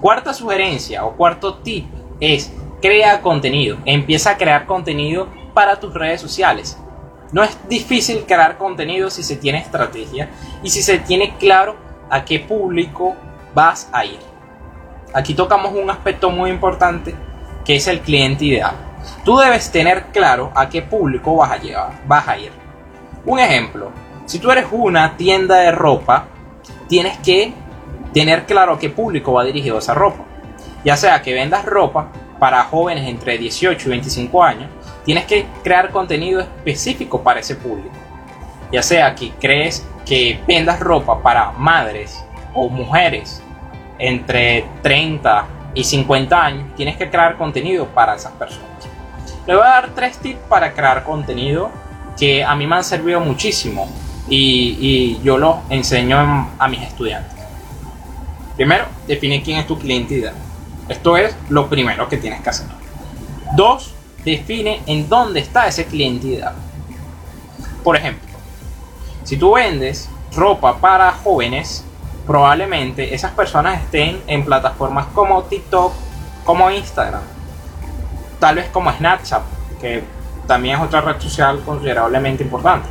Cuarta sugerencia o cuarto tip es crea contenido. Empieza a crear contenido para tus redes sociales. No es difícil crear contenido si se tiene estrategia y si se tiene claro a qué público vas a ir. Aquí tocamos un aspecto muy importante que es el cliente ideal. Tú debes tener claro a qué público vas a llevar, vas a ir. Un ejemplo, si tú eres una tienda de ropa, tienes que tener claro qué público va dirigido esa ropa. Ya sea que vendas ropa para jóvenes entre 18 y 25 años, tienes que crear contenido específico para ese público. Ya sea que crees que vendas ropa para madres o mujeres entre 30 y 50 años, tienes que crear contenido para esas personas. Le voy a dar tres tips para crear contenido que a mí me han servido muchísimo y, yo los enseño a mis estudiantes. Primero, define quién es tu cliente ideal. Esto es lo primero que tienes que hacer. Dos, define en dónde está ese cliente ideal. Por ejemplo, si tú vendes ropa para jóvenes, probablemente esas personas estén en plataformas como TikTok, como Instagram, tal vez como Snapchat, que también es otra red social considerablemente importante.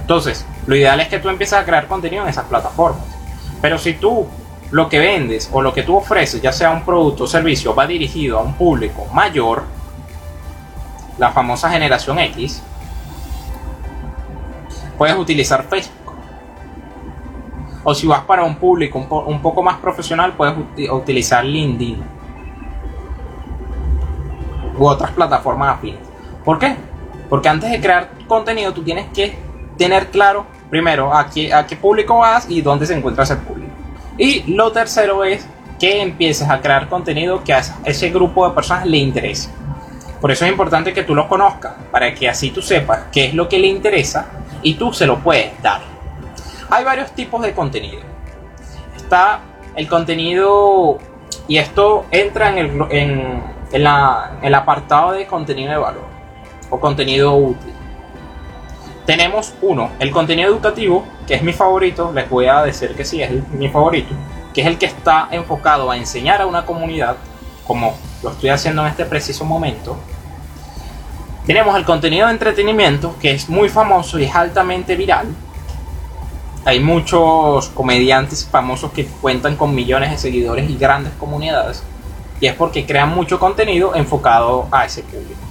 Entonces, lo ideal es que tú empieces a crear contenido en esas plataformas. Pero si tú lo que vendes o lo que tú ofreces, ya sea un producto o servicio, va dirigido a un público mayor, la famosa generación X, puedes utilizar Facebook o si vas para un público un, poco más profesional, puedes utilizar LinkedIn u otras plataformas afines. ¿Por qué? Porque antes de crear contenido tú tienes que tener claro primero a qué, público vas y dónde se encuentra ese público. Y lo tercero es que empieces a crear contenido que a ese grupo de personas le interese. Por eso es importante que tú lo conozcas, para que así tú sepas qué es lo que le interesa y tú se lo puedes dar. Hay varios tipos de contenido. Está el contenido, y esto entra en el, en, el apartado de contenido de valor o contenido útil. Tenemos uno, el contenido educativo, que es mi favorito, les voy a decir que sí, es mi favorito, que es el que está enfocado a enseñar a una comunidad, como lo estoy haciendo en este preciso momento. Tenemos el contenido de entretenimiento, que es muy famoso y es altamente viral, hay muchos comediantes famosos que cuentan con millones de seguidores y grandes comunidades. Y es porque crean mucho contenido enfocado a ese público.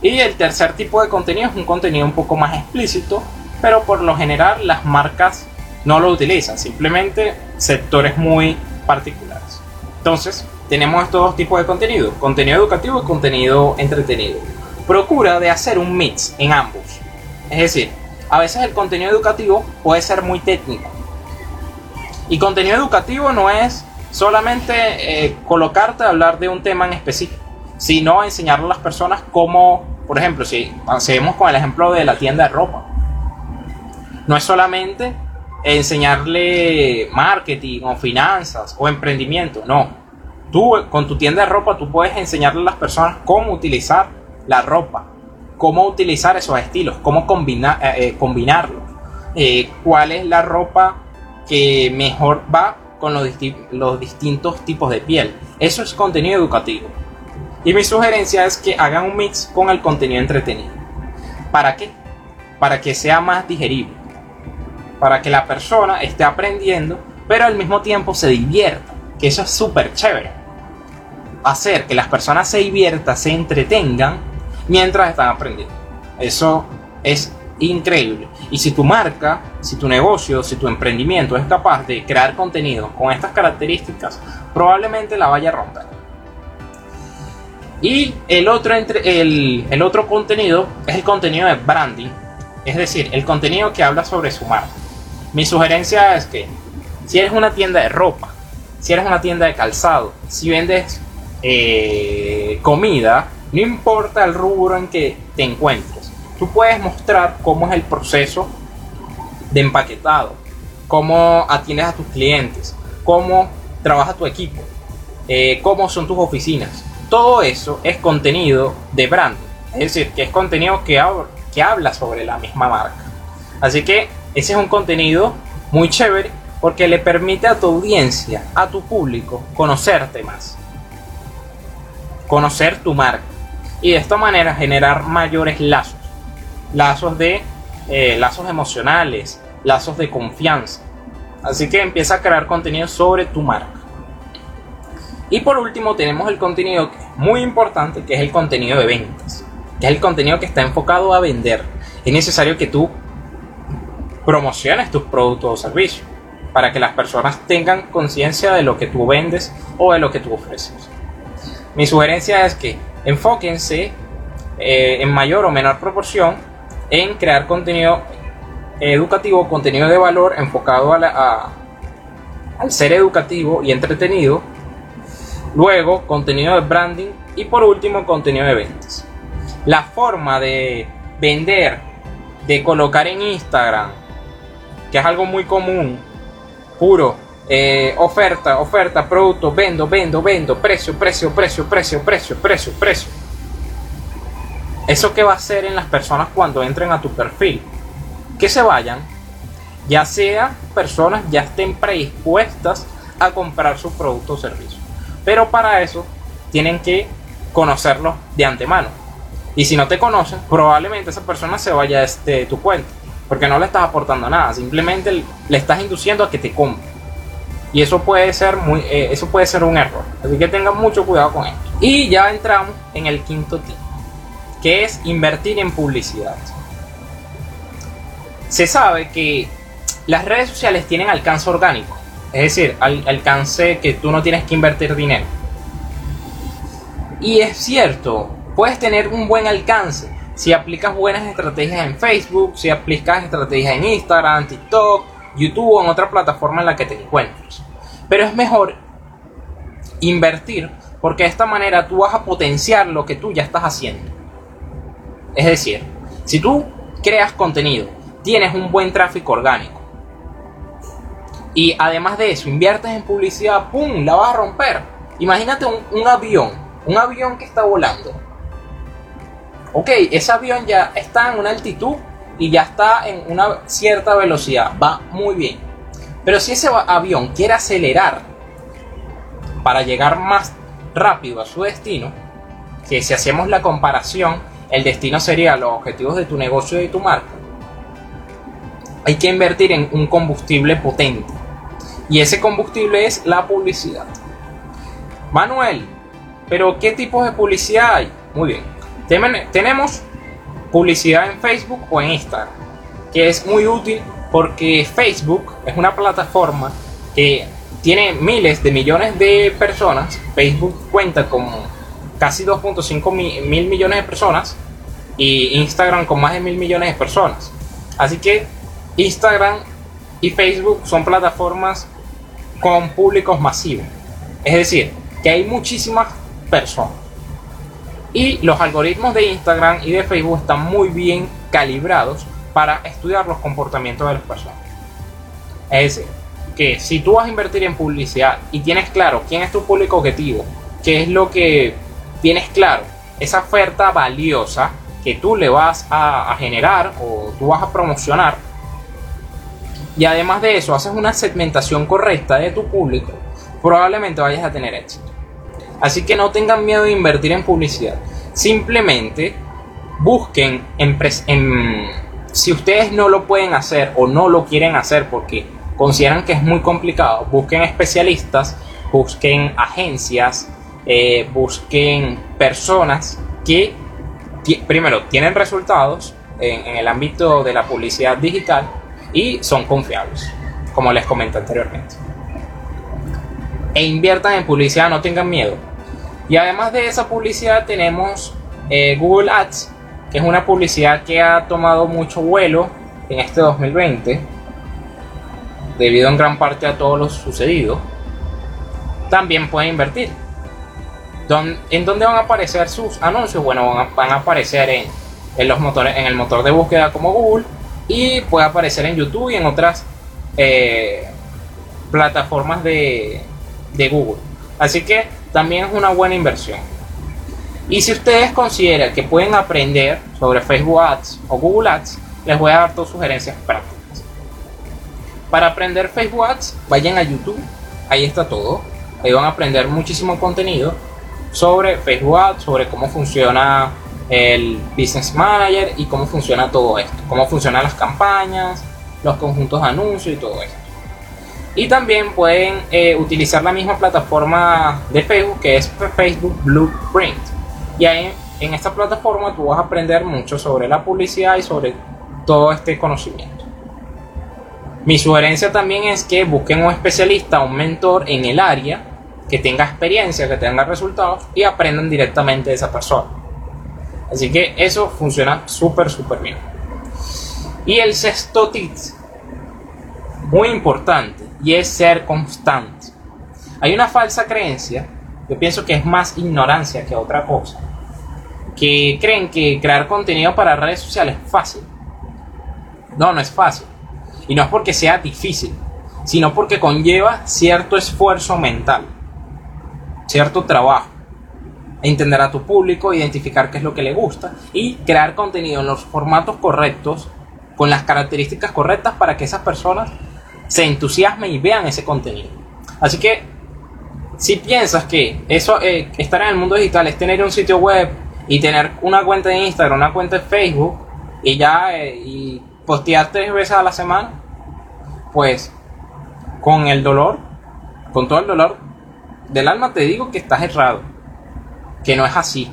Y el tercer tipo de contenido es un contenido un poco más explícito, pero por lo general las marcas no lo utilizan, simplemente sectores muy particulares. Entonces, tenemos estos dos tipos de contenido, contenido educativo y contenido entretenido. Procura de hacer un mix en ambos. Es decir, a veces el contenido educativo puede ser muy técnico. Y contenido educativo no es solamente eh, colocarte a hablar de un tema en específico, sino enseñarle a las personas cómo, por ejemplo, si seguimos con el ejemplo de la tienda de ropa, no es solamente enseñarle marketing o finanzas o emprendimiento, no. Tú con tu tienda de ropa tú puedes enseñarle a las personas cómo utilizar la ropa, cómo utilizar esos estilos, cómo combinar, eh, eh, combinarlos, eh, cuál es la ropa que mejor va con los, los distintos tipos de piel. Eso es contenido educativo. Y mi sugerencia es que hagan un mix con el contenido entretenido. ¿Para qué? Para que sea más digerible. Para que la persona esté aprendiendo, pero al mismo tiempo se divierta. Que eso es súper chévere. Hacer que las personas se diviertan, se entretengan mientras están aprendiendo. Eso es increíble. Y si tu marca, si tu negocio, si tu emprendimiento es capaz de crear contenido con estas características, probablemente la vaya a romper. Y el otro, entre, el, el otro contenido es el contenido de branding, es decir, el contenido que habla sobre su marca. Mi sugerencia es que si eres una tienda de ropa, si eres una tienda de calzado, si vendes eh, comida, no importa el rubro en que te encuentres, tú puedes mostrar cómo es el proceso de empaquetado, cómo atiendes a tus clientes, cómo trabaja tu equipo, eh, cómo son tus oficinas. Todo eso es contenido de brand, es decir, que es contenido que, que habla sobre la misma marca. Así que ese es un contenido muy chévere Porque le permite a tu audiencia, a tu público, conocerte más. Conocer tu marca. Y de esta manera generar mayores lazos. Lazos de eh, lazos emocionales, lazos de confianza. Así que empieza a crear contenido sobre tu marca. Y por último tenemos el contenido muy importante, que es el contenido de ventas. Que es el contenido que está enfocado a vender. Es necesario que tú promociones tus productos o servicios para que las personas tengan conciencia de lo que tú vendes o de lo que tú ofreces. Mi sugerencia es que enfóquense eh, en mayor o menor proporción en crear contenido educativo, contenido de valor enfocado al ser educativo y entretenido. Luego, contenido de branding y por último, contenido de ventas. La forma de vender, de colocar en Instagram, que es algo muy común, puro, eh, oferta, oferta, producto, vendo, vendo, vendo, precio, precio, precio, precio, precio, precio, precio. ¿Eso qué va a hacer en las personas cuando entren a tu perfil? Que se vayan, ya sea personas ya estén predispuestas a comprar su producto o servicio. Pero para eso tienen que conocerlos de antemano. Y si no te conocen, probablemente esa persona se vaya de tu cuenta. Porque no le estás aportando nada, simplemente le estás induciendo a que te compre. Y eso puede ser muy, eh, eso puede ser un error. Así que tengan mucho cuidado con esto. Y ya entramos en el quinto tip, que es invertir en publicidad. Se sabe que las redes sociales tienen alcance orgánico, es decir, alcance que tú no tienes que invertir dinero. Y es cierto, puedes tener un buen alcance, si aplicas buenas estrategias en Facebook, si aplicas estrategias en Instagram, TikTok, YouTube o en otra plataforma en la que te encuentres. Pero es mejor invertir porque de esta manera tú vas a potenciar lo que tú ya estás haciendo. Es decir, si tú creas contenido, tienes un buen tráfico orgánico y además de eso inviertes en publicidad, ¡pum! La vas a romper. Imagínate un, avión, un avión que está volando ok, ese avión ya está en una altitud y ya está en una cierta velocidad, va muy bien. Pero si ese avión quiere acelerar para llegar más rápido a su destino, que si hacemos la comparación, el destino sería los objetivos de tu negocio y de tu marca, hay que invertir en un combustible potente. Y ese combustible es la publicidad. Manuel, pero ¿qué tipos de publicidad hay? Muy bien tenemos publicidad en Facebook o en Instagram, que es muy útil porque Facebook es una plataforma que tiene miles de millones de personas. Facebook cuenta con casi 2.5 mil millones de personas y Instagram con más de mil millones de personas. Así que Instagram y Facebook son plataformas con públicos masivos. Es decir, que hay muchísimas personas. Y los algoritmos de Instagram y de Facebook están muy bien calibrados para estudiar los comportamientos de las personas. Es decir, que si tú vas a invertir en publicidad y tienes claro quién es tu público objetivo, qué es lo que tienes claro, esa oferta valiosa que tú le vas a, a generar o tú vas a promocionar, y además de eso haces una segmentación correcta de tu público, probablemente vayas a tener éxito. Así que no tengan miedo de invertir en publicidad. Simplemente busquen en, si ustedes no lo pueden hacer o no lo quieren hacer porque consideran que es muy complicado, busquen especialistas, busquen agencias, eh, busquen personas que primero tienen resultados en, en, el ámbito de la publicidad digital y son confiables, como les comenté anteriormente. E inviertan en publicidad, no tengan miedo. Y además de esa publicidad tenemos eh, Google Ads, que es una publicidad que ha tomado mucho vuelo en este 2020, debido en gran parte a todo lo sucedido. También pueden invertir. ¿En dónde van a aparecer sus anuncios? Bueno, van a, aparecer en, los motores, en el motor de búsqueda como Google y puede aparecer en YouTube y en otras eh, plataformas de, de Google. Así que también es una buena inversión. Y si ustedes consideran que pueden aprender sobre Facebook Ads o Google Ads, les voy a dar dos sugerencias prácticas. Para aprender Facebook Ads, vayan a YouTube, ahí está todo. Ahí van a aprender muchísimo contenido sobre Facebook Ads, sobre cómo funciona el Business Manager y cómo funciona todo esto, cómo funcionan las campañas, los conjuntos de anuncios y todo esto. Y también pueden eh, utilizar la misma plataforma de Facebook que es Facebook Blueprint. Y ahí en esta plataforma tú vas a aprender mucho sobre la publicidad y sobre todo este conocimiento. Mi sugerencia también es que busquen un especialista, un mentor en el área que tenga experiencia, que tenga resultados y aprendan directamente de esa persona. Así que eso funciona súper, súper bien. Y el sexto tip, muy importante, y es ser constante. Hay una falsa creencia, yo pienso que es más ignorancia que otra cosa, que creen que crear contenido para redes sociales es fácil. No, no es fácil. Y no es porque sea difícil, sino porque conlleva cierto esfuerzo mental, cierto trabajo. Entender a tu público, identificar qué es lo que le gusta y crear contenido en los formatos correctos, con las características correctas para que esas personas se entusiasmen y vean ese contenido. Así que si piensas que eso eh, estar en el mundo digital es tener un sitio web y tener una cuenta de Instagram, una cuenta de Facebook y ya eh, y postear tres veces a la semana, pues con el dolor, con todo el dolor del alma te digo que estás errado, que no es así.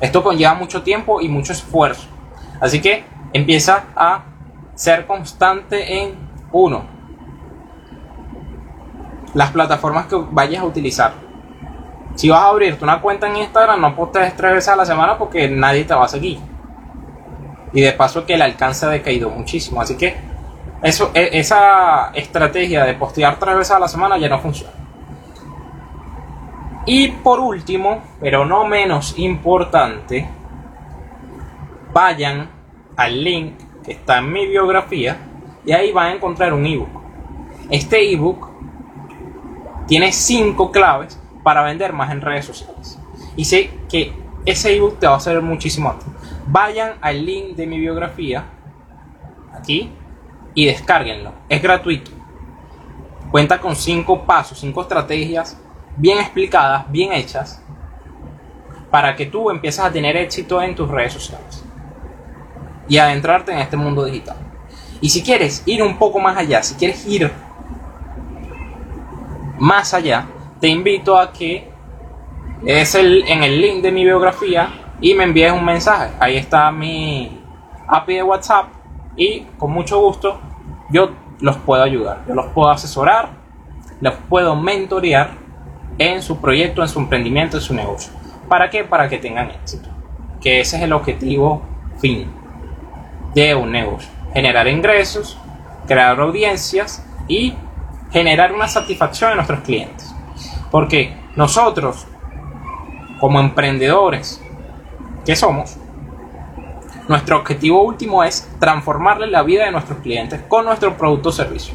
Esto conlleva mucho tiempo y mucho esfuerzo. Así que empieza a ser constante en uno. Las plataformas que vayas a utilizar. Si vas a abrirte una cuenta en Instagram, no postees tres veces a la semana porque nadie te va a seguir. Y de paso que el alcance ha decaído muchísimo. Así que eso, e, esa estrategia de postear tres veces a la semana ya no funciona. Y por último, pero no menos importante, vayan al link que está en mi biografía y ahí van a encontrar un ebook. Este ebook tiene cinco claves para vender más en redes sociales. Y sé que ese ebook te va a servir muchísimo. Vayan al link de mi biografía aquí y descárguenlo. Es gratuito. Cuenta con cinco pasos, cinco estrategias bien explicadas, bien hechas, para que tú empieces a tener éxito en tus redes sociales y adentrarte en este mundo digital. Y si quieres ir un poco más allá, si quieres ir más allá, te invito a que es el, en el link de mi biografía y me envíes un mensaje. Ahí está mi API de WhatsApp y con mucho gusto yo los puedo ayudar, yo los puedo asesorar, los puedo mentorear en su proyecto, en su emprendimiento, en su negocio. ¿Para qué? Para que tengan éxito. Que ese es el objetivo fin de un negocio. Generar ingresos, crear audiencias y generar una satisfacción en nuestros clientes. Porque nosotros, como emprendedores que somos, nuestro objetivo último es transformarle la vida de nuestros clientes con nuestro producto o servicio.